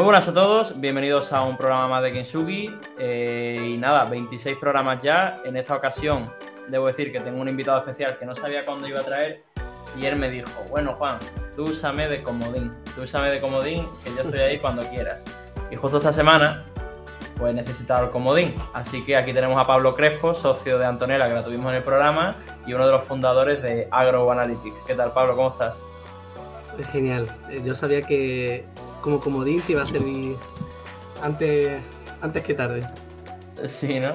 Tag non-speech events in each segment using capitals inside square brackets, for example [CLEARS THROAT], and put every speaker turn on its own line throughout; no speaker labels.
Muy buenas a todos, bienvenidos a un programa más de Kinsugi. Eh, y nada, 26 programas ya. En esta ocasión, debo decir que tengo un invitado especial que no sabía cuándo iba a traer. Y él me dijo: Bueno, Juan, tú úsame de comodín. Tú úsame de comodín, que yo estoy ahí cuando quieras. Y justo esta semana, pues necesitaba el comodín. Así que aquí tenemos a Pablo Crespo, socio de Antonella, que la tuvimos en el programa, y uno de los fundadores de Agro Analytics. ¿Qué tal, Pablo? ¿Cómo estás?
Genial. Eh, yo sabía que como comodín te iba a servir antes, antes que tarde.
Sí, ¿no?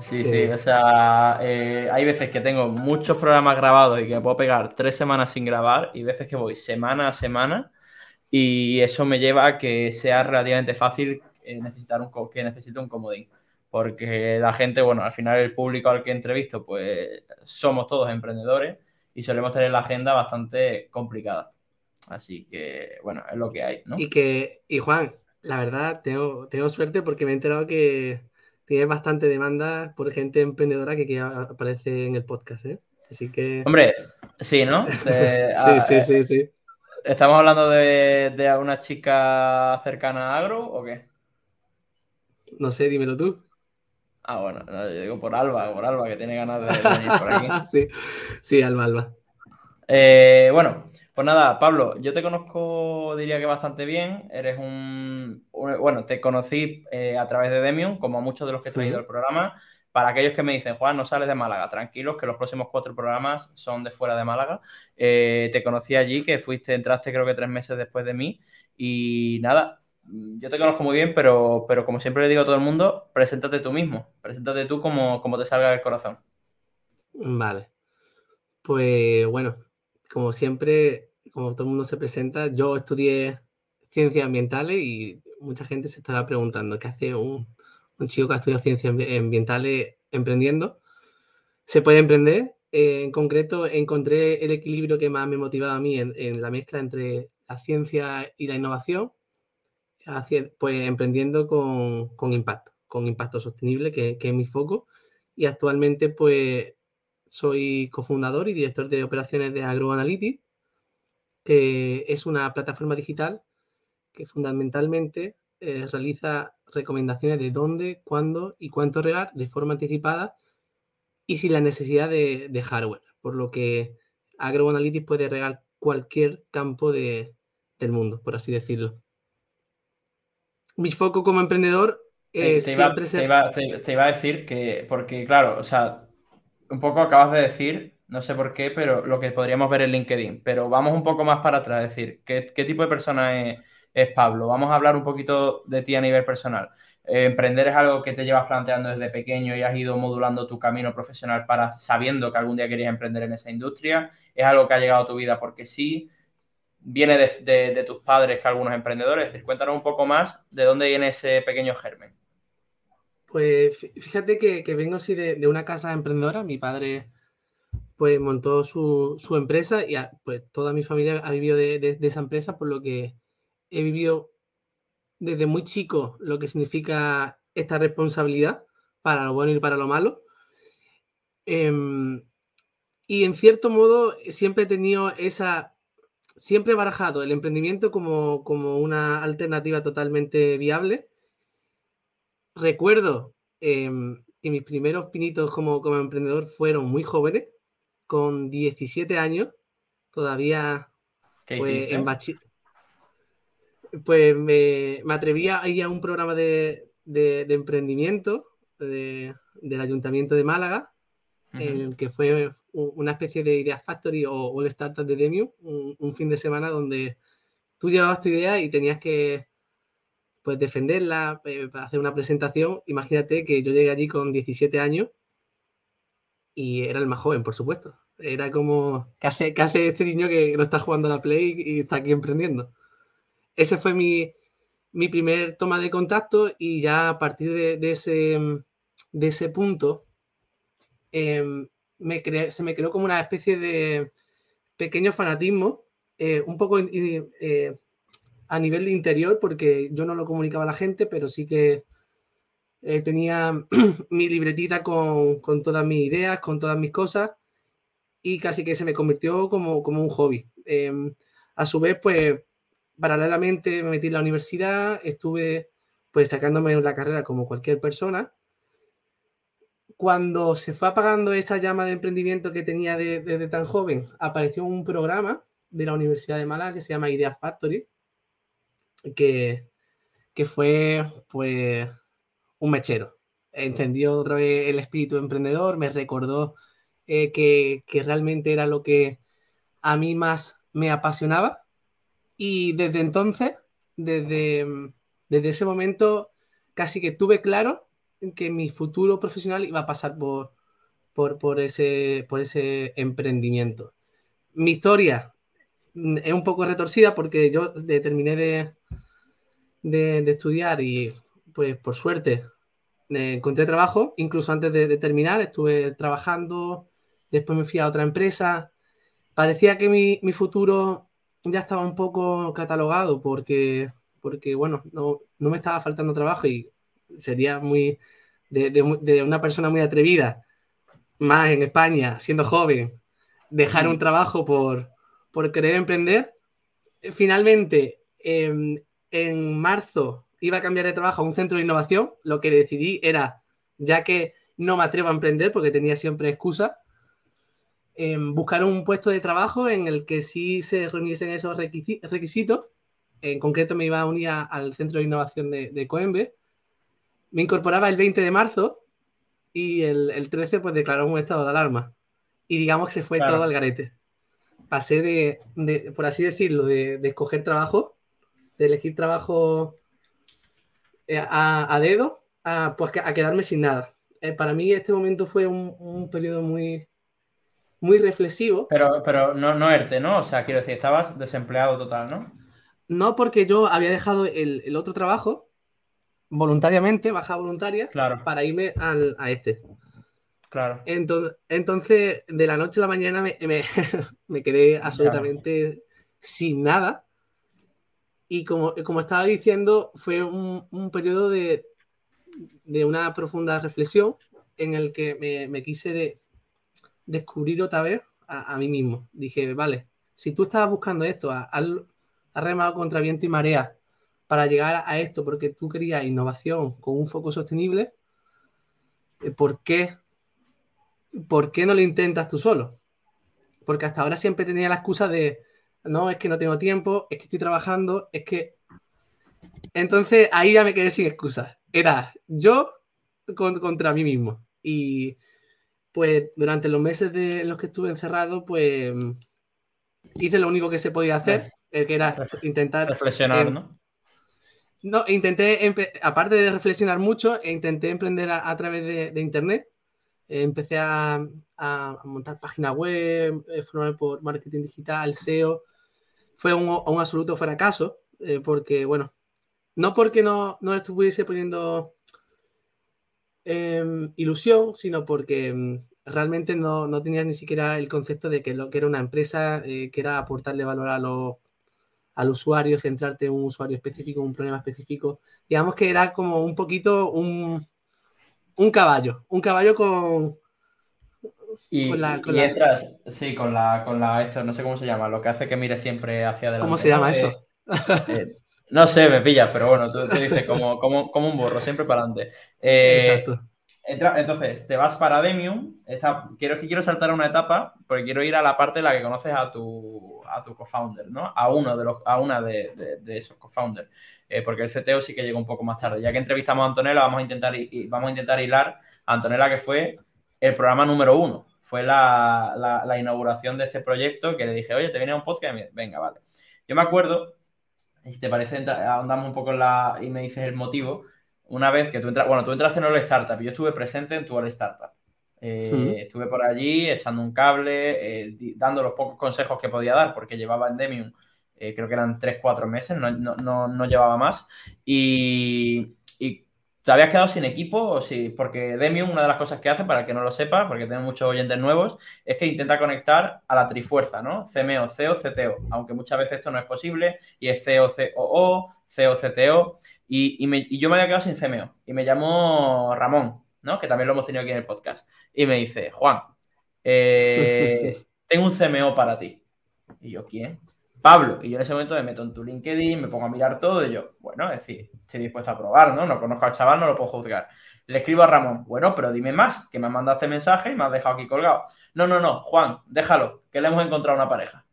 Sí, sí, o sea, eh, hay veces que tengo muchos programas grabados y que me puedo pegar tres semanas sin grabar y veces que voy semana a semana y eso me lleva a que sea relativamente fácil eh, necesitar un, que necesite un comodín. Porque la gente, bueno, al final el público al que entrevisto, pues somos todos emprendedores y solemos tener la agenda bastante complicada. Así que, bueno, es lo que hay, ¿no?
Y que, y Juan, la verdad, tengo, tengo suerte porque me he enterado que tienes bastante demanda por gente emprendedora que, aparece en el podcast, ¿eh? Así que...
Hombre, sí, ¿no? [LAUGHS]
sí, sí, sí, sí.
¿Estamos hablando de, de una chica cercana a Agro o qué?
No sé, dímelo tú.
Ah, bueno, yo digo por Alba, por Alba, que tiene ganas de [LAUGHS] venir por aquí.
sí, sí, Alba, Alba.
Eh, bueno, pues nada, Pablo, yo te conozco, diría que bastante bien. Eres un. bueno, te conocí eh, a través de Demium, como muchos de los que he traído al programa. Para aquellos que me dicen, Juan, no sales de Málaga, tranquilos, que los próximos cuatro programas son de fuera de Málaga. Eh, te conocí allí, que fuiste, entraste creo que tres meses después de mí. Y nada, yo te conozco muy bien, pero, pero como siempre le digo a todo el mundo, preséntate tú mismo. Preséntate tú como, como te salga del corazón.
Vale. Pues bueno, como siempre, como todo el mundo se presenta, yo estudié ciencias ambientales y mucha gente se estará preguntando qué hace un, chico que ha estudiado ciencias ambientales emprendiendo. Se puede emprender. Eh, en concreto, encontré el equilibrio que más me motivaba a mí en, la mezcla entre la ciencia y la innovación, pues emprendiendo con, impacto, con impacto sostenible, que, que, es mi foco. Y actualmente, pues, soy cofundador y director de operaciones de AgroAnalytics, que es una plataforma digital que fundamentalmente eh, realiza recomendaciones de dónde, cuándo y cuánto regar de forma anticipada y sin la necesidad de, hardware, por lo que AgroAnalytics puede regar cualquier campo del mundo, por así decirlo. Mi foco como emprendedor
te, iba, te, iba, a decir que, porque claro, o sea, un poco acabas de decir no sé por qué, pero lo que podríamos ver en LinkedIn. Pero vamos un poco más para atrás, es decir, ¿qué, tipo de persona es, Pablo? Vamos a hablar un poquito de ti a nivel personal. Eh, emprender es algo que te llevas planteando desde pequeño y has ido modulando tu camino profesional para sabiendo que algún día querías emprender en esa industria. Es algo que ha llegado a tu vida porque sí. Viene de, tus padres que algunos emprendedores. Es decir, cuéntanos un poco más de dónde viene ese pequeño germen.
Pues fíjate que, vengo así de, una casa emprendedora. Mi padre pues montó su, empresa y pues toda mi familia ha vivido de, esa empresa, por lo que he vivido desde muy chico lo que significa esta responsabilidad para lo bueno y para lo malo. Em, y en cierto modo siempre he tenido esa, siempre he barajado el emprendimiento como, como una alternativa totalmente viable. Recuerdo em, que mis primeros pinitos como, como emprendedor fueron muy jóvenes con 17 años, todavía pues, en Pues me, me, atrevía a ir a un programa de, emprendimiento del Ayuntamiento de Málaga, en el que fue una especie de Idea Factory o, el Startup de Demium, un, fin de semana donde tú llevabas tu idea y tenías que pues defenderla, eh, para hacer una presentación. Imagínate que yo llegué allí con 17 años y era el más joven, por supuesto. Era como, ¿qué hace, qué hace este niño que no está jugando a la Play y está aquí emprendiendo? Ese fue mi, mi primer toma de contacto y ya a partir de, ese, de ese punto em, me se me creó como una especie de pequeño fanatismo, eh, un poco eh, a nivel de interior, porque yo no lo comunicaba a la gente, pero sí que eh, tenía [CLEARS THROAT] mi libretita con, todas mis ideas, con todas mis cosas, y casi que se me convirtió como, como un hobby. Em, a su vez, pues paralelamente me metí en la universidad, estuve pues sacándome la carrera como cualquier persona. Cuando se fue apagando esa llama de emprendimiento que tenía desde tan joven, apareció un programa de la Universidad de Málaga que se llama Idea Factory, que, que fue pues un mechero. Encendió otra vez el espíritu emprendedor, me recordó eh, que, que realmente era lo que a mí más me apasionaba y desde entonces, desde, desde ese momento, casi que tuve claro que mi futuro profesional iba a pasar por, por, por, ese, por ese emprendimiento. Mi historia es un poco retorcida porque yo terminé de, de, estudiar y pues por suerte encontré trabajo, incluso antes de, de, terminar estuve trabajando, después me fui a otra empresa, parecía que mi, mi, futuro ya estaba un poco catalogado porque, porque bueno, no, no me estaba faltando trabajo y sería muy de, de, de, una persona muy atrevida, más en España, siendo joven, dejar un trabajo por, por querer emprender. Finalmente, eh, en marzo iba a cambiar de trabajo a un centro de innovación. Lo que decidí era, ya que no me atrevo a emprender porque tenía siempre excusa, buscar un puesto de trabajo en el que sí se reuniesen esos requisitos. En concreto me iba a unir al centro de innovación de, de Coembe. Me incorporaba el 20 de marzo y el, el 13 pues declaró un estado de alarma. Y digamos que se fue claro. todo al garete. Pasé de, de, por así decirlo, de, de escoger trabajo de elegir trabajo eh, a, a dedo a, pues, a, quedarme sin nada. Eh, para mí este momento fue un, un, periodo muy, muy reflexivo.
Pero, pero no, no ERTE, ¿no? O sea, quiero decir, estabas desempleado total, ¿no?
No, porque yo había dejado el, el otro trabajo voluntariamente, baja voluntaria,
claro.
para irme al, a este.
Claro.
Entonces, entonces, de la noche a la mañana me, me, [LAUGHS] me quedé absolutamente claro. sin nada. Y como, como estaba diciendo, fue un, un periodo de, de, una profunda reflexión en el que me, me quise de, descubrir otra vez a, mí mismo. Dije, vale, si tú estabas buscando esto, has remado contra viento y marea para llegar a esto porque tú querías innovación con un foco sostenible, eh, ¿por qué, ¿por qué no lo intentas tú solo? Porque hasta ahora siempre tenía la excusa de no, es que no tengo tiempo, es que estoy trabajando, es que... Entonces ahí ya me quedé sin excusas. Era yo con, contra mí mismo. Y pues durante los meses de, en los que estuve encerrado, pues hice lo único que se podía hacer, eh, que era intentar...
Reflexionar, eh, ¿no?
No, intenté, aparte de reflexionar mucho, intenté emprender a, a través de, de Internet. Eh, empecé a, a, montar página web, eh, formarme por marketing digital, SEO, fue un, un absoluto fracaso, eh, porque, bueno, no porque no, no estuviese poniendo eh, ilusión, sino porque eh, realmente no, no tenía ni siquiera el concepto de que lo que era una empresa, eh, que era aportarle valor a lo, al usuario, centrarte en un usuario específico, un problema específico. Digamos que era como un poquito un, un caballo, un caballo con,
y, con la, con y entras, la... sí, con la, con la, esto, no sé cómo se llama, lo que hace que mire siempre hacia adelante.
¿Cómo se llama
¿no?
eso?
Eh, eh, no sé, me pillas, pero bueno, tú, tú dices como, como, como, un burro, siempre para adelante. Eh,
Exacto.
Entra, entonces, te vas para Demium. Esta, quiero, quiero saltar a una etapa porque quiero ir a la parte en la que conoces a tu, a tu co-founder, ¿no? A uno de los, a una de, de, de esos co-founders. Eh, porque el CTO sí que llegó un poco más tarde. Ya que entrevistamos a Antonella, vamos a intentar, vamos a intentar hilar a Antonella, que fue el programa número uno. Fue la, la, la, inauguración de este proyecto que le dije, oye, te viene un podcast. Venga, vale. Yo me acuerdo, si te parece, ahondamos un poco en la. y me dices el motivo una vez que tú entras, bueno, tú entraste en All Startup yo estuve presente en tu All Startup. Eh, sí. Estuve por allí echando un cable, eh, dando los pocos consejos que podía dar, porque llevaba en Demium, eh, creo que eran 3-4 meses, no, no, no, no, llevaba más. Y, y, te habías quedado sin equipo, sí, porque Demium, una de las cosas que hace, para el que no lo sepa, porque tenemos muchos oyentes nuevos, es que intenta conectar a la trifuerza, ¿no? CMO, CEO, CTO, aunque muchas veces esto no es posible, y es CEO, COO, CEO, CTO. Y, y, me, y, yo me había quedado sin CMO. Y me llamó Ramón, ¿no? Que también lo hemos tenido aquí en el podcast. Y me dice, Juan, eh, [LAUGHS] tengo un CMO para ti. Y yo, ¿quién? Pablo, y yo en ese momento me meto en tu LinkedIn, me pongo a mirar todo y yo, bueno, es decir, estoy dispuesto a probar, ¿no? No conozco al chaval, no lo puedo juzgar. Le escribo a Ramón, bueno, pero dime más, que me has mandado este mensaje y me has dejado aquí colgado. No, no, no, Juan, déjalo, que le hemos encontrado una pareja.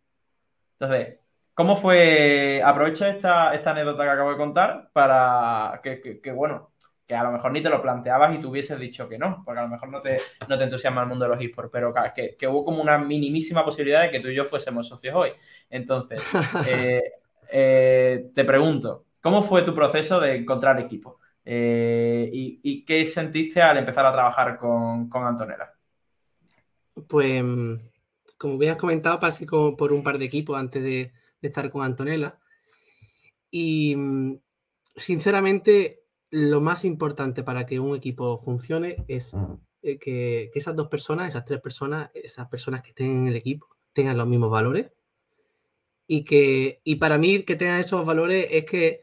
Entonces, ¿cómo fue? Aprovecho esta, esta anécdota que acabo de contar para que, bueno, que a lo mejor ni te lo planteabas y tú hubieses dicho que no, porque a lo mejor no te, no te entusiasma el mundo de los esports, pero que, que, hubo como una minimísima posibilidad de que tú y yo fuésemos socios hoy. Entonces, [LAUGHS] eh, eh, te pregunto, ¿cómo fue tu proceso de encontrar equipo? Eh, y, qué sentiste al empezar a trabajar con, Antonella?
Pues, como habías comentado, pasé por un par de equipos antes de, estar con Antonella. Y sinceramente, lo más importante para que un equipo funcione es que, que, esas dos personas, esas tres personas, esas personas que estén en el equipo, tengan los mismos valores. Y que, y para mí, que tengan esos valores es que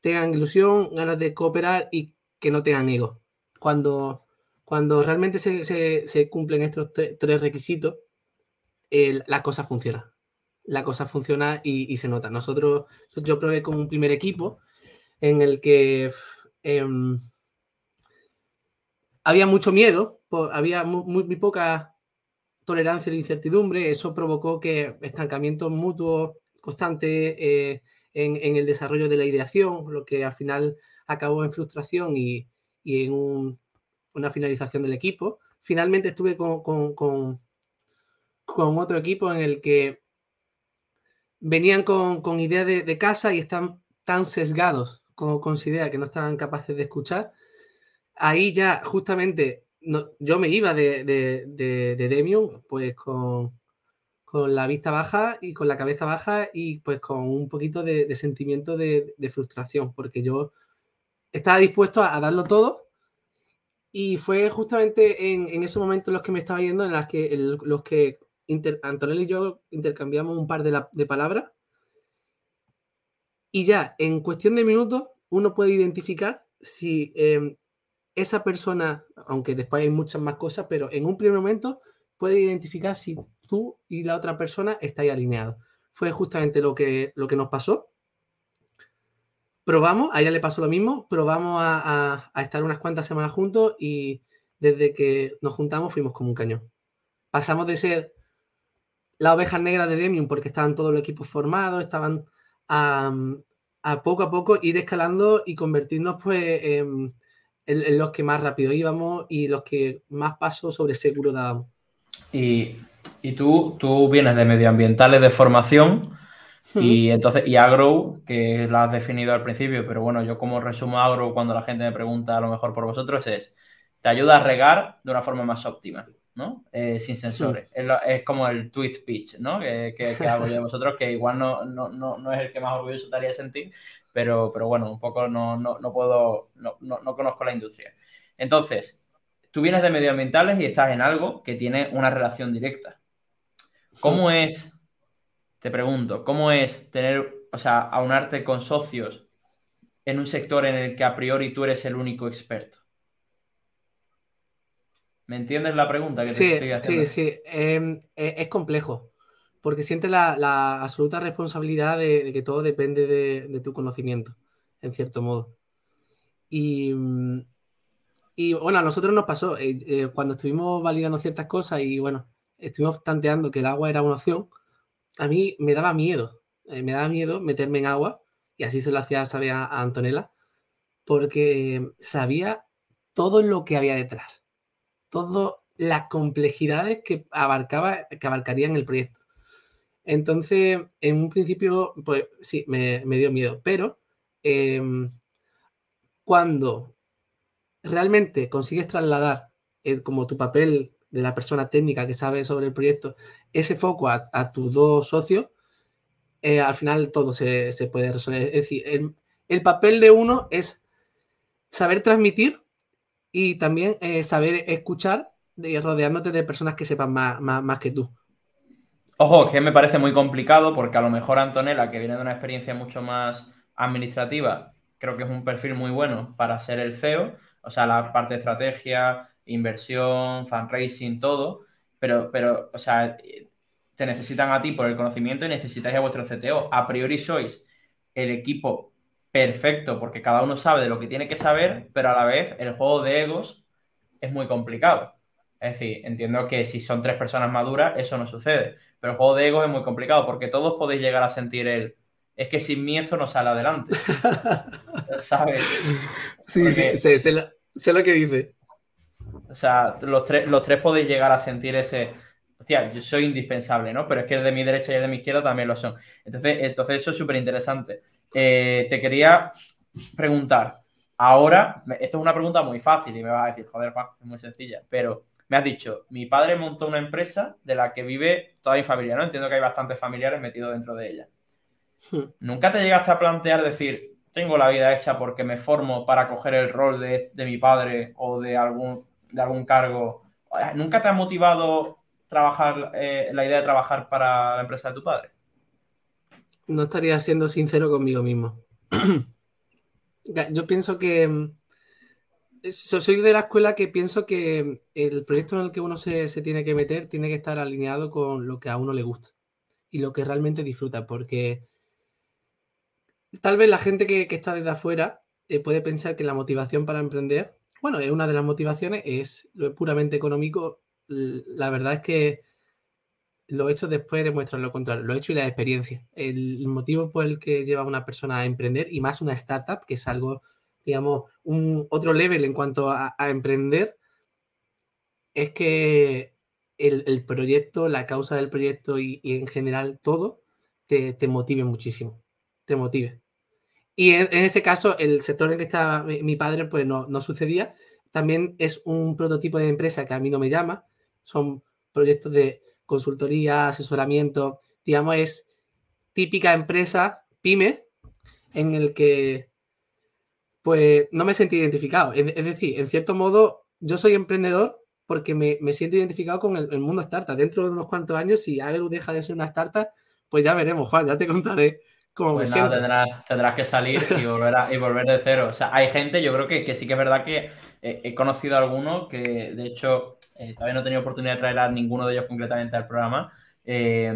tengan ilusión, ganas de cooperar y que no tengan ego. Cuando, cuando realmente se, cumplen estos tres requisitos, la cosa funciona. La cosa funciona y, se nota. Nosotros, yo probé con un primer equipo en el que em, había mucho miedo, había muy, poca tolerancia a la incertidumbre, eso provocó que estancamiento mutuo constante, eh, en, el desarrollo de la ideación, lo que al final acabó en frustración y, en una finalización del equipo. Finalmente estuve con, con, otro equipo en el que venían con, ideas de, casa y están tan sesgados con, con su idea que no estaban capaces de escuchar. Ahí ya justamente yo me iba de, de, de Demium pues con, con la vista baja y con la cabeza baja y pues con un poquito de, sentimiento de, frustración, porque yo estaba dispuesto a, darlo todo y fue justamente en, en esos momentos en los que me estaba yendo, en las que, los que Antonella y yo intercambiamos un par de, de palabras y ya en cuestión de minutos uno puede identificar si em, esa persona, aunque después hay muchas más cosas, pero en un primer momento puede identificar si tú y la otra persona estáis alineados. Fue justamente lo que, lo que nos pasó. Probamos, a ella le pasó lo mismo, probamos a, estar unas cuantas semanas juntos y desde que nos juntamos fuimos como un cañón. Pasamos de ser la oveja negra de Demium porque estaban todos los equipos formados, estaban a, a poco a poco ir escalando y convertirnos pues en, en, los que más rápido íbamos y los que más pasos sobre seguro dábamos.
Y y tú, tú vienes de medioambientales de formación y entonces, y agro, que lo has definido al principio, pero bueno, yo como resumo agro cuando la gente me pregunta a lo mejor por vosotros es, te ayuda a regar de una forma más óptima, ¿no? Eh, sin sensores. Es, como el tweet pitch, ¿no? Que, que, hago yo de vosotros, que igual no, no, no, no, es el que más orgulloso estaría sentir, pero, pero bueno, un poco no, no, no puedo, no, no conozco la industria. Entonces, tú vienes de medioambientales y estás en algo que tiene una relación directa. ¿Cómo es, te pregunto, cómo es tener, o sea, aunarte con socios en un sector en el que a priori tú eres el único experto? ¿Me entiendes la pregunta que te estoy haciendo?
Sí, sí, em, e, es complejo, porque sientes la, absoluta responsabilidad de, que todo depende de, tu conocimiento, en cierto modo. Y, y bueno, a nosotros nos pasó, eh, eh, cuando estuvimos validando ciertas cosas y bueno, estuvimos tanteando que el agua era una opción, a mí me daba miedo, eh, me daba miedo meterme en agua, y así se lo hacía saber a, Antonella, porque sabía todo lo que había detrás, todas las complejidades que, abarcaba, que abarcarían el proyecto. Entonces, en un principio, pues sí, me, dio miedo, pero em, cuando realmente consigues trasladar eh, como tu papel de la persona técnica que sabe sobre el proyecto, ese foco a, tus dos socios, eh, al final todo se, puede resolver. Es decir, el, papel de uno es saber transmitir y también eh, saber escuchar y rodeándote de personas que sepan más, que tú.
Ojo, que me parece muy complicado porque a lo mejor Antonella, que viene de una experiencia mucho más administrativa, creo que es un perfil muy bueno para ser el CEO, o sea, la parte de estrategia, inversión, fundraising, todo, pero, pero, o sea, te necesitan a ti por el conocimiento y necesitáis a vuestro CTO. A priori sois el equipo perfecto porque cada uno sabe de lo que tiene que saber, pero a la vez el juego de egos es muy complicado. Es decir, entiendo que si son tres personas maduras, eso no sucede. Pero el juego de egos es muy complicado porque todos podéis llegar a sentir el. Es que sin mí esto no sale adelante. [LAUGHS] ¿Sabes?
Sí, sí, sé, lo, que dice.
O sea, los tres, los tres podéis llegar a sentir ese. Hostia, yo soy indispensable, ¿no? Pero es que el de mi derecha y el de mi izquierda también lo son. Entonces, entonces eso es súper interesante. Eh, te quería preguntar. Ahora, esto es una pregunta muy fácil y me vas a decir, joder, es muy sencilla, pero me has dicho, mi padre montó una empresa de la que vive toda mi familia, ¿no? Entiendo que hay bastantes familiares metidos dentro de ella. Hmm. ¿Nunca te llegaste a plantear decir, tengo la vida hecha porque me formo para coger el rol de, mi padre o de algún, de algún cargo? ¿Nunca te ha motivado trabajar, eh, la idea de trabajar para la empresa de tu padre?
No estaría siendo sincero conmigo mismo. [CLEARS THROAT] Yo pienso que soy de la escuela que pienso que el proyecto en el que uno se, tiene que meter tiene que estar alineado con lo que a uno le gusta y lo que realmente disfruta, porque tal vez la gente que, está desde afuera eh, puede pensar que la motivación para emprender, bueno, es una de las motivaciones, es lo puramente económico. La verdad es que lo hecho después demuestran lo contrario, lo hecho y la experiencia. El motivo por el que lleva a una persona a emprender y más una startup, que es algo digamos, un otro level en cuanto a, emprender, es que el, proyecto, la causa del proyecto y, en general todo te, motive muchísimo, te motive. Y en, ese caso, el sector en el que está mi, padre, pues no, no sucedía. También es un prototipo de empresa que a mí no me llama. Son proyectos de consultoría, asesoramiento, digamos, es típica empresa pyme en el que pues no me sentí identificado. Es, decir, en cierto modo, yo soy emprendedor porque me, siento identificado con el, mundo startup. Dentro de unos cuantos años, si Agru deja de ser una startup, pues ya veremos, Juan, ya te contaré cómo
pues me nada, Tendrás, que salir y volver, y volver de cero. O sea, hay gente, yo creo que, sí que es verdad que he conocido a alguno que, de hecho, eh, todavía no he tenido oportunidad de traer a ninguno de ellos concretamente al programa, eh,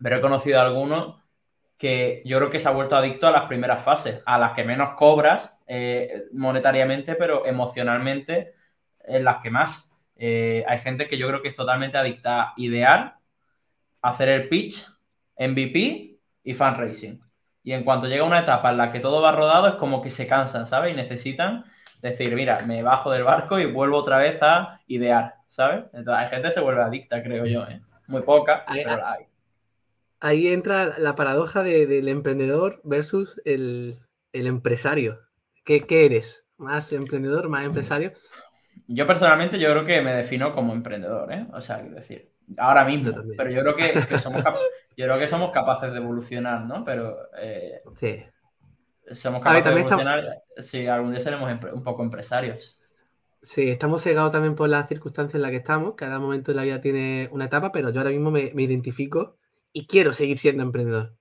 pero he conocido a alguno que yo creo que se ha vuelto adicto a las primeras fases, a las que menos cobras eh, monetariamente, pero emocionalmente en las que más. Eh, hay gente que yo creo que es totalmente adicta a idear, hacer el pitch, MVP y fundraising. Y en cuanto llega una etapa en la que todo va rodado, es como que se cansan, ¿sabes? Y necesitan decir, mira, me bajo del barco y vuelvo otra vez a idear, ¿sabes? Entonces, hay gente que se vuelve adicta, creo yo, ¿eh? Muy poca, pero la hay
ahí entra la paradoja del emprendedor versus el, empresario. ¿Qué, eres? ¿Más emprendedor, más empresario?
Yo personalmente yo creo que me defino como emprendedor, ¿eh? O sea, quiero decir, ahora mismo, pero yo creo que, somos, [LAUGHS] yo creo que somos capaces de evolucionar, ¿no? Pero eh, sí. somos capaces de evolucionar si algún día seremos un poco empresarios.
Sí, estamos cegados también por las circunstancias en las que estamos. Cada momento de la vida tiene una etapa, pero yo ahora mismo me, me identifico y quiero seguir siendo emprendedor.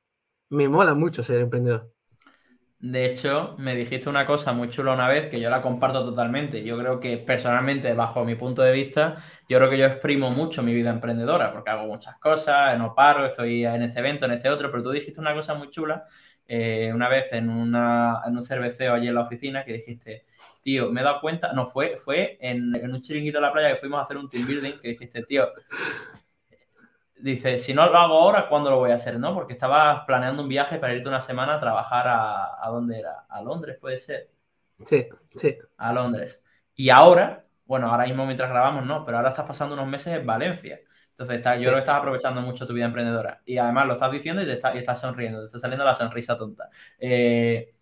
Me mola mucho ser emprendedor.
De hecho, me dijiste una cosa muy chula una vez que yo la comparto totalmente. Yo creo que personalmente, bajo mi punto de vista, yo creo que yo exprimo mucho mi vida emprendedora porque hago muchas cosas, no paro, estoy en este evento, en este otro, pero tú dijiste una cosa muy chula eh, una vez en, una, en un cerveceo allí en la oficina que dijiste, tío, me he dado cuenta, no, fue, fue en, en un chiringuito de la playa que fuimos a hacer un team building que dijiste, tío, dice, si no lo hago ahora, ¿cuándo lo voy a hacer? ¿No? Porque estabas planeando un viaje para irte una semana a trabajar a, ¿a dónde era? ¿A Londres puede ser?
Sí, sí.
A Londres. Y ahora, bueno, ahora mismo mientras grabamos, no, pero ahora estás pasando unos meses en Valencia. Entonces, está, yo creo que estás aprovechando mucho tu vida emprendedora. Y además lo estás diciendo y, te está, y estás sonriendo, te está saliendo la sonrisa tonta. Eh,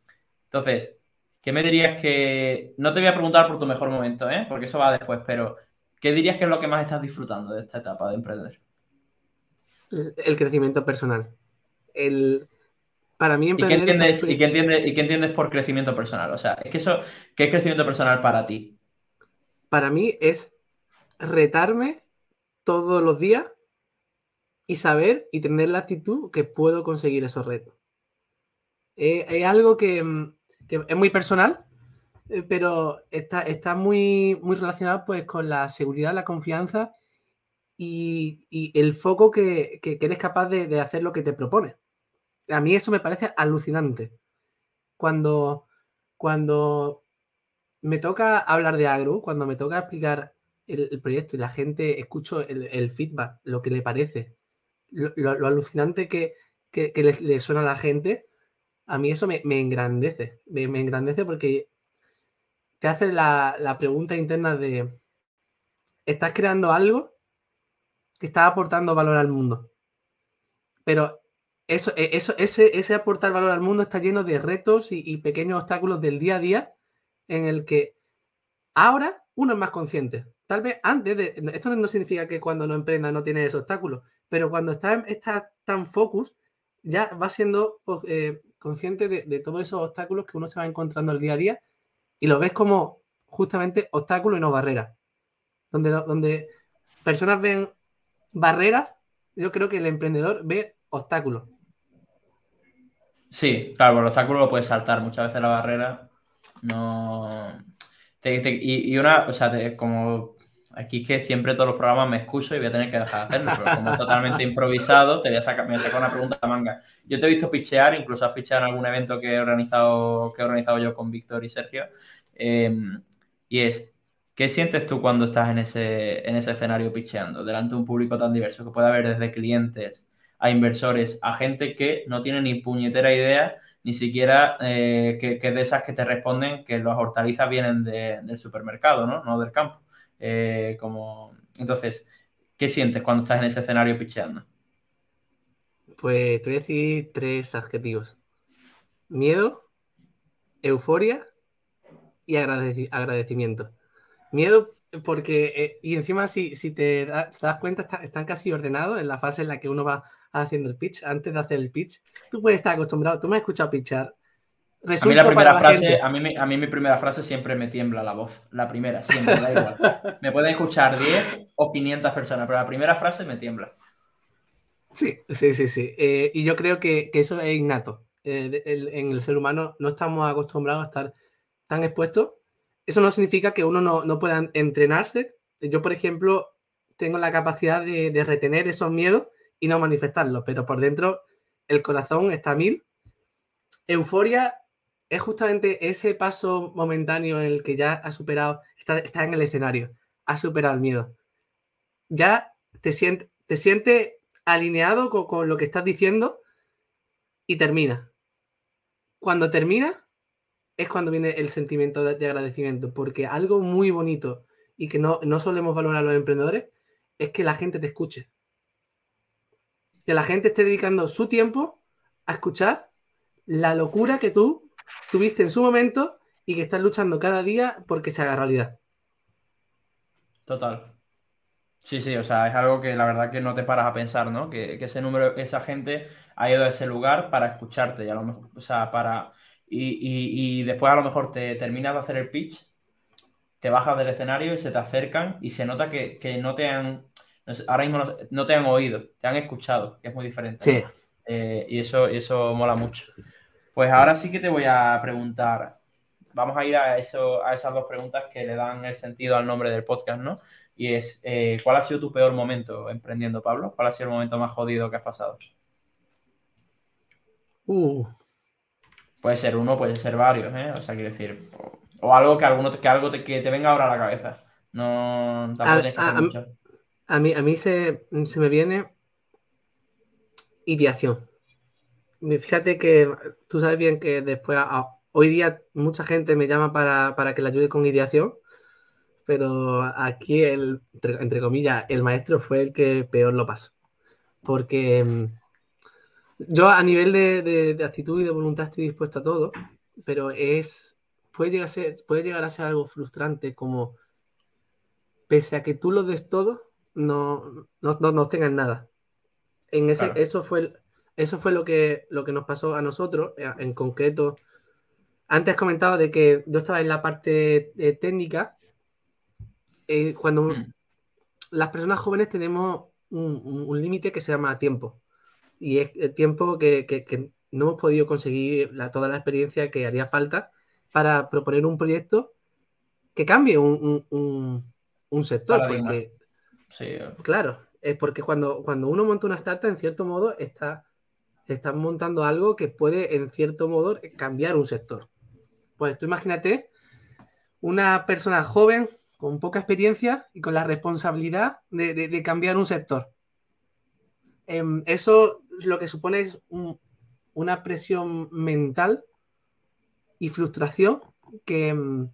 entonces, ¿qué me dirías que... No te voy a preguntar por tu mejor momento, ¿eh? Porque eso va después, pero ¿qué dirías que es lo que más estás disfrutando de esta etapa de emprender?
El crecimiento personal. El, para mí,
¿Y qué, entiendes, ¿y, qué entiendes, ¿Y qué entiendes por crecimiento personal? O sea, es que eso, ¿qué es crecimiento personal para ti?
Para mí es retarme todos los días y saber y tener la actitud que puedo conseguir esos retos. Eh, es algo que, es muy personal, eh, pero está, está muy, muy relacionado pues, con la seguridad, la confianza y, el foco que, eres capaz de, hacer lo que te propone. A mí eso me parece alucinante. Cuando, cuando me toca hablar de agro, cuando me toca explicar el, proyecto y la gente escucho el, feedback, lo que le parece, lo, alucinante que, le, suena a la gente, a mí eso me, engrandece. Me, engrandece porque te hace la, la pregunta interna de, ¿estás creando algo? Que aportando valor al mundo. Pero eso, e, eso, ese, ese aportar valor al mundo está lleno de retos y, pequeños obstáculos del día a día en el que ahora uno es más consciente. Tal vez antes de. Esto no significa que cuando no emprenda no tiene esos obstáculos, pero cuando está, está tan focus, ya va siendo pues, eh, consciente de, todos esos obstáculos que uno se va encontrando el día a día y lo ves como justamente obstáculos y no barreras. Donde, donde personas ven barreras, yo creo que el emprendedor ve obstáculos.
Sí, claro, el obstáculo lo puedes saltar. Muchas veces la barrera no. y, una, o sea, como aquí es que siempre todos los programas me excuso y voy a tener que dejar de hacerlo, pero como es totalmente [LAUGHS] improvisado, te voy a sacar, me voy a sacar una pregunta a manga. Yo te he visto pichear, incluso has picheado en algún evento que he organizado, que he organizado yo con Víctor y Sergio. Eh, y es, ¿Qué sientes tú cuando estás en ese, en ese escenario pitcheando, delante de un público tan diverso, que puede haber desde clientes a inversores, a gente que no tiene ni puñetera idea, ni siquiera eh, que, de esas que te responden que las hortalizas vienen del supermercado, ¿no? No del campo. Eh, como... Entonces, ¿qué sientes cuando estás en ese escenario pitcheando?
Pues te voy a decir tres adjetivos. Miedo, euforia y agradecimiento. Miedo porque, eh, y encima si, si te, das cuenta, están casi ordenados en la fase en la que uno va haciendo el pitch, antes de hacer el pitch. Tú puedes estar acostumbrado, tú me has escuchado pitchar.
A mí, la primera frase, a, mí, a mí mi primera frase siempre me tiembla la voz. La primera, siempre, da igual. [LAUGHS] me pueden escuchar 10 o 500 personas, pero la primera frase me tiembla.
Sí, sí, sí, sí. Eh, y yo creo que, eso es innato. Eh, en el ser humano no estamos acostumbrados a estar tan expuestos eso no significa que uno no, no pueda entrenarse. Yo, por ejemplo, tengo la capacidad de, retener esos miedos y no manifestarlos, pero por dentro el corazón está mil. Euforia es justamente ese paso momentáneo en el que ya ha superado, está, está en el escenario, ha superado el miedo. Ya te sientes te siente alineado con, con, lo que estás diciendo y termina. Cuando termina, es cuando viene el sentimiento de, agradecimiento, porque algo muy bonito y que no, no solemos valorar los emprendedores es que la gente te escuche. Que la gente esté dedicando su tiempo a escuchar la locura que tú tuviste en su momento y que estás luchando cada día porque se haga realidad.
Total. Sí, sí, o sea, es algo que la verdad que no te paras a pensar, ¿no? Que, que ese número, esa gente ha ido a ese lugar para escucharte y a lo mejor, o sea, para, y, después a lo mejor te terminas de hacer el pitch, te bajas del escenario y se te acercan y se nota que, no te han, ahora mismo no, te han oído, te han escuchado, que es muy diferente.
Sí.
Eh, y eso, eso mola mucho. Pues ahora sí que te voy a preguntar, vamos a ir a, eso, a esas dos preguntas que le dan el sentido al nombre del podcast, ¿no? Y es, eh, ¿cuál ha sido tu peor momento emprendiendo, Pablo? ¿Cuál ha sido el momento más jodido que has pasado?
Uh,
Puede ser uno, puede ser varios, ¿eh? O sea, quiero decir, o, algo que alguno que algo te, que te venga ahora a la cabeza. No,
tampoco tienes que hacer mucho. A mí, a mí se, me viene ideación. Fíjate que tú sabes bien que después, hoy día mucha gente me llama para, que le ayude con ideación, pero aquí, el, entre comillas, el maestro fue el que peor lo pasó. Porque mm, yo a nivel de, actitud y de voluntad estoy dispuesto a todo, pero es puede llegar a ser, puede llegar a ser algo frustrante como pese a que tú lo des todo, no, no, no, tengas nada. En ese, eso fue, eso fue lo, que, lo que nos pasó a nosotros, eh, en concreto. Antes comentaba de que yo estaba en la parte eh, técnica. Eh, cuando mm. las personas jóvenes tenemos un límite que se llama tiempo y es el tiempo que, no hemos podido conseguir toda la experiencia que haría falta para proponer un proyecto que cambie un, sector. Porque
Sí.
Claro, es porque cuando, cuando uno monta una startup, en cierto modo, está, está montando algo que puede, en cierto modo, cambiar un sector. Pues tú imagínate una persona joven con poca experiencia y con la responsabilidad de, cambiar un sector. Em, eso lo que supone es una presión mental y frustración que em,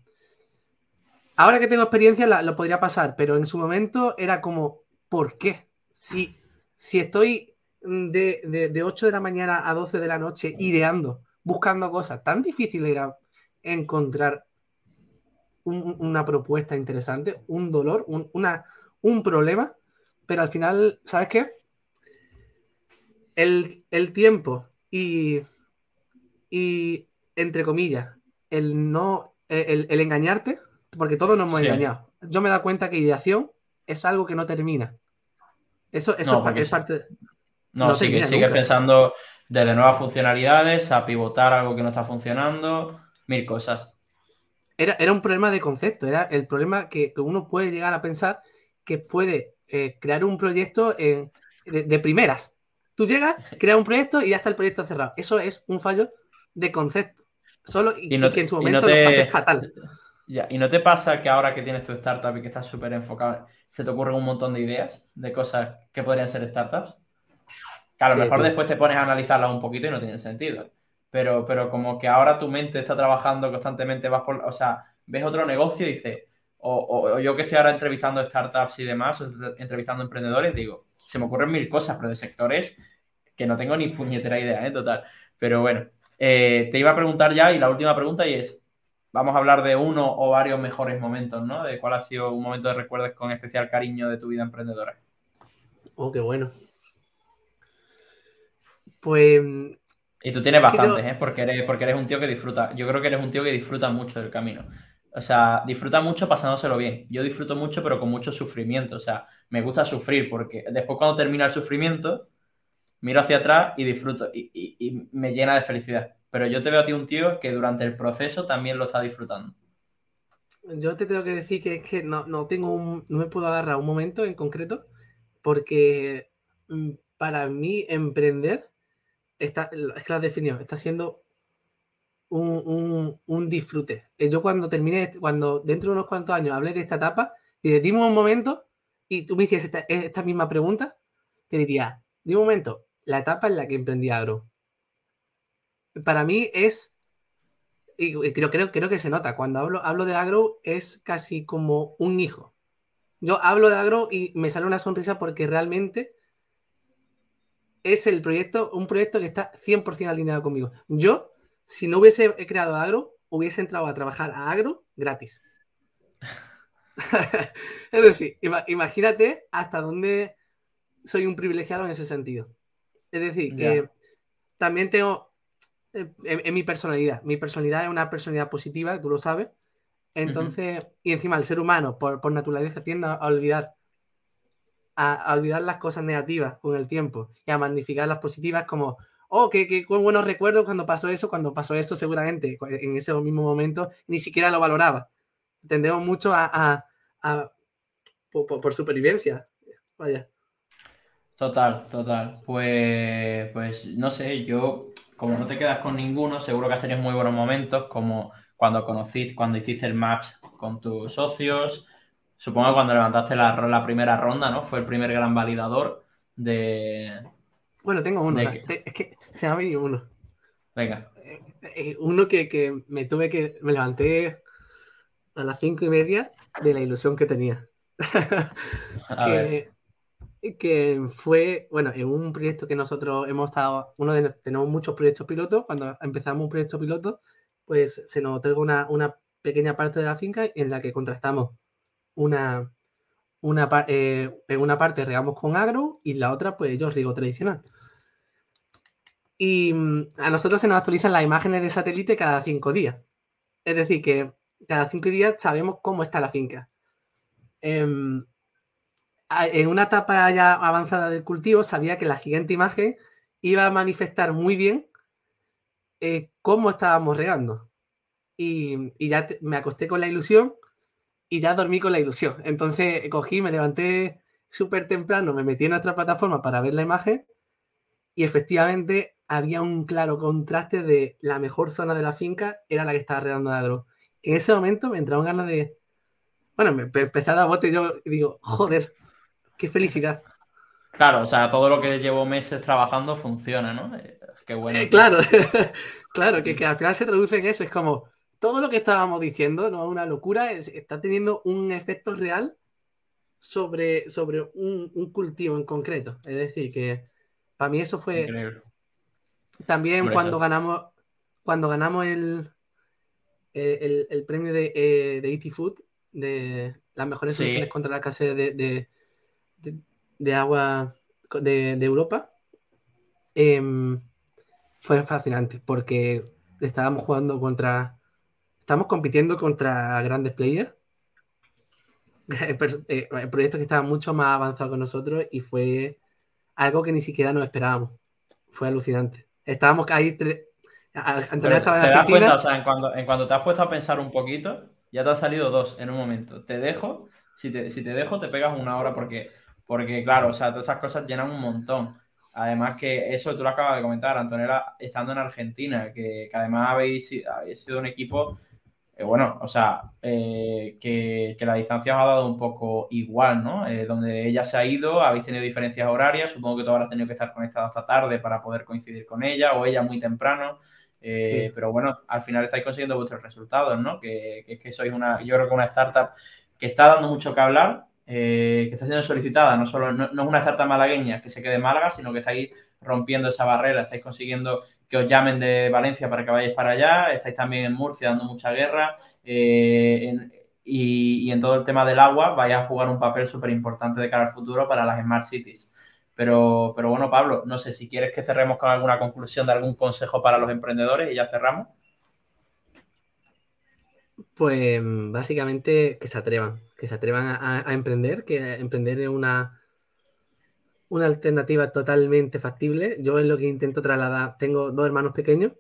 ahora que tengo experiencia lo podría pasar, pero en su momento era como, ¿por qué? Si, si estoy de, de, 8 de la mañana a 12 de la noche ideando, buscando cosas, tan difícil era encontrar una propuesta interesante, un dolor, un, una, un problema, pero al final, ¿sabes qué? El, tiempo y, y, entre comillas, el no, el, engañarte, porque todos nos hemos engañado. Yo me he dado cuenta que ideación es algo que no termina. Eso, eso es, parte...
No, sigue, sigue pensando desde nuevas funcionalidades a pivotar algo que no está funcionando, mil cosas.
Era, un problema de concepto, era el problema que, uno puede llegar a pensar que puede eh, crear un proyecto de, primeras. Tú llegas, [LAUGHS] creas un proyecto y ya está el proyecto cerrado. Eso es un fallo de concepto. Solo y, que en su momento te, fatal.
¿Y no te pasa que ahora que tienes tu startup y que estás súper enfocado, se te ocurren un montón de ideas de cosas que podrían ser startups? Que a lo mejor después te pones a analizarlas un poquito y no tienen sentido pero, pero como que ahora tu mente está trabajando constantemente, vas por, o sea, ves otro negocio y dices, o, yo que estoy ahora entrevistando startups y demás, entrevistando emprendedores, digo, se me ocurren mil cosas, pero de sectores que no tengo ni puñetera idea, ¿eh? Total. Pero bueno, eh, te iba a preguntar ya, y la última pregunta y es, vamos a hablar de uno o varios mejores momentos, ¿no? De cuál ha sido un momento de recuerdos con especial cariño de tu vida emprendedora.
Oh, qué bueno. Pues
y tú tienes bastantes, ¿eh? Porque eres, porque eres un tío que disfruta. Yo creo que eres un tío que disfruta mucho del camino. O sea, disfruta mucho pasándoselo bien. Yo disfruto mucho, pero con mucho sufrimiento. O sea, me gusta sufrir porque después cuando termina el sufrimiento, miro hacia atrás y disfruto y, me llena de felicidad. Pero yo te veo a ti un tío que durante el proceso también lo está disfrutando.
Yo te tengo que decir que es que no, no tengo un, no me puedo agarrar un momento en concreto porque mm, para mí emprender está, es que lo has definido, está siendo un, disfrute. Eh, yo cuando termine, cuando dentro de unos cuantos años hablé de esta etapa, y dimos un momento, y tú me hicieras esta, misma pregunta, te diría, dime un momento, la etapa en la que emprendí agro. Para mí es, y creo, creo, creo que se nota, cuando hablo, hablo de agro es casi como un hijo. Yo hablo de agro y me sale una sonrisa porque realmente es el proyecto, un proyecto que está 100% alineado conmigo. Yo, si no hubiese creado Agro, hubiese entrado a trabajar a Agro gratis. [LAUGHS] es decir, imagínate hasta dónde soy un privilegiado en ese sentido. Es decir, que también tengo eh, en, mi personalidad. Mi personalidad es una personalidad positiva, tú lo sabes. Entonces, y encima el ser humano, por, por naturaleza, tiende a olvidar a, olvidar las cosas negativas con el tiempo y a magnificar las positivas como, oh, qué, qué, buenos recuerdos cuando pasó eso, cuando pasó eso seguramente, en ese mismo momento ni siquiera lo valoraba. Tendemos mucho a, a, por, supervivencia. Vaya.
Total, total. Pues, pues no sé, yo, como no te quedas con ninguno, seguro que has tenido muy buenos momentos, como cuando conociste, cuando hiciste el match con tus socios, Supongo que cuando levantaste la, primera ronda, ¿no? Fue el primer gran validador de.
Bueno, tengo uno. Es que se me ha venido uno.
Venga.
Eh, eh, uno que, me tuve que. Me levanté a las cinco y media de la ilusión que tenía. [LAUGHS] que, que, fue, bueno, en un proyecto que nosotros hemos estado, uno de tenemos muchos proyectos pilotos, cuando empezamos un proyecto piloto, pues se nos otorga una, una pequeña parte de la finca en la que contrastamos una, una, eh, en una parte regamos con agro y la otra pues yo riego tradicional. Y mm, a nosotros se nos actualizan las imágenes de satélite cada cinco días. Es decir, que cada cinco días sabemos cómo está la finca. Em, en una etapa ya avanzada del cultivo sabía que la siguiente imagen iba a manifestar muy bien eh, cómo estábamos regando. Y, y ya me acosté con la ilusión y ya dormí con la ilusión. Entonces cogí, me levanté súper temprano me metí en nuestra plataforma para ver la imagen y efectivamente había un claro contraste de la mejor zona de la finca era la que estaba regando de agro. En ese momento me entraron ganas de... Bueno, me empecé a dar bote y yo digo, joder, qué felicidad.
Claro, o sea, todo lo que llevo meses trabajando funciona, ¿no? Eh, qué bueno.
Eh, claro, [LAUGHS] claro, que, al final se traduce en eso. Es como todo lo que estábamos diciendo, no es una locura, está teniendo un efecto real sobre, sobre un, cultivo en concreto. Es decir, que para mí eso fue. Increíble. También cuando ganamos cuando ganamos el, el, premio de, eh, de e Food, de las mejores soluciones contra la escasez de, de agua de, Europa, em, fue fascinante porque estábamos jugando contra, estábamos compitiendo contra grandes players, [LAUGHS] eh, proyectos que estaban mucho más avanzados que nosotros y fue algo que ni siquiera nos esperábamos. Fue alucinante. Estábamos ahí.
Antonio estaba ¿Te das cuenta? O sea, en cuando, en cuando te has puesto a pensar un poquito, ya te han salido dos en un momento. Te dejo, si te, si te dejo, te pegas una hora porque porque, claro, o sea, todas esas cosas llenan un montón. Además que eso tú lo acabas de comentar, Antonella, estando en Argentina, que, además habéis, sido un equipo, eh, bueno, o sea, eh, que, la distancia os ha dado un poco igual, ¿no? Eh, donde ella se ha ido, habéis tenido diferencias horarias, supongo que tú habrás tenido que estar conectado hasta tarde para poder coincidir con ella, o ella muy temprano. Pero bueno, al final estáis consiguiendo vuestros resultados, ¿no? Que, que, que sois una, yo creo que una startup que está dando mucho que hablar, que está siendo solicitada, no solo no, es una startup malagueña que se quede en Málaga, sino que estáis rompiendo esa barrera, estáis consiguiendo que os llamen de Valencia para que vayáis para allá, estáis también en Murcia dando mucha guerra eh, y, en todo el tema del agua vaya a jugar un papel súper importante de cara al futuro para las Smart Cities. Pero, pero bueno, Pablo, no sé si quieres que cerremos con alguna conclusión de algún consejo para los emprendedores y ya cerramos.
Pues básicamente que se atrevan, que se atrevan a, emprender, que emprender es una, una alternativa totalmente factible. Yo es lo que intento trasladar. Tengo dos hermanos pequeños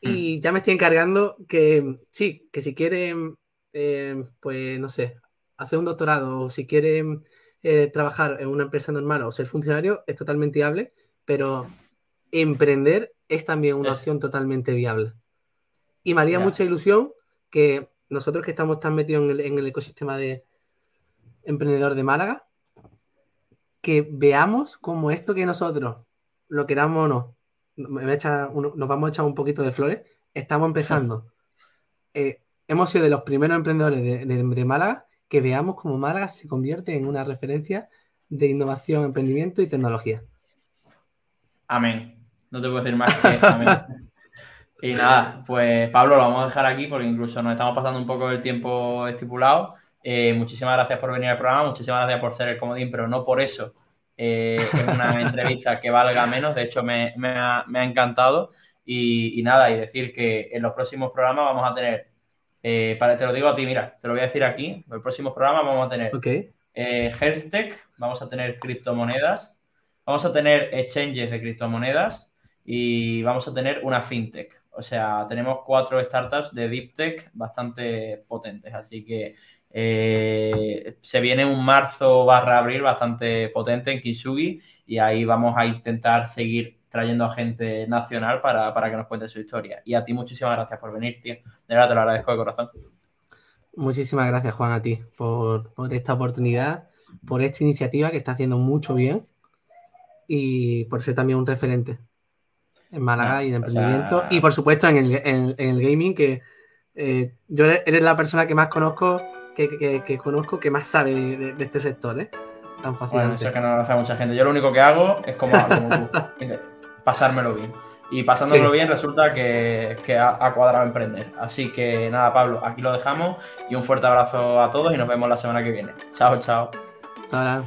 y mm. ya me estoy encargando que sí, que si quieren, eh, pues no sé, hacer un doctorado o si quieren eh, trabajar en una empresa normal o ser funcionario, es totalmente viable, pero emprender es también una opción totalmente viable. Y me haría mucha ilusión que nosotros que estamos tan metidos en el, ecosistema de emprendedor de Málaga, que veamos como esto que nosotros, lo queramos o no, nos vamos a echar un poquito de flores, estamos empezando. Eh, hemos sido de los primeros emprendedores de, Málaga que veamos cómo Málaga se convierte en una referencia de innovación, emprendimiento y tecnología.
Amén. No te puedo decir más que amén. [LAUGHS] Y nada, pues Pablo, lo vamos a dejar aquí porque incluso nos estamos pasando un poco el tiempo estipulado. Eh, muchísimas gracias por venir al programa, muchísimas gracias por ser el comodín, pero no por eso eh, es una [LAUGHS] entrevista que valga menos. De hecho, me, ha, encantado. Y, nada, y decir que en los próximos programas vamos a tener, eh, para, te lo digo a ti, mira, te lo voy a decir aquí, en los próximos programas vamos a tener
okay.
Health Tech, vamos a tener criptomonedas, vamos a tener exchanges de criptomonedas y vamos a tener una fintech. O sea, tenemos cuatro startups de Deep Tech bastante potentes. Así que eh, se viene un marzo barra abril bastante potente en Kisugi y ahí vamos a intentar seguir trayendo a gente nacional para, que nos cuente su historia. Y a ti muchísimas gracias por venir, tío. De verdad te lo agradezco de corazón.
Muchísimas gracias, Juan, a ti por, por esta oportunidad, por esta iniciativa que está haciendo mucho bien y por ser también un referente en Málaga y en emprendimiento. Y por supuesto en el, en, el gaming, que eh, yo eres la persona que más conozco, que, que, conozco, que más sabe de, este sector, ¿eh?
Tan fácilmente. Bueno, eso que no lo hace mucha gente. Yo lo único que hago es como, tú, [LAUGHS] pasármelo bien. Y pasándomelo bien resulta que, que ha, ha, cuadrado emprender. Así que nada, Pablo, aquí lo dejamos y un fuerte abrazo a todos y nos vemos la semana que viene. Chao, chao.
Hasta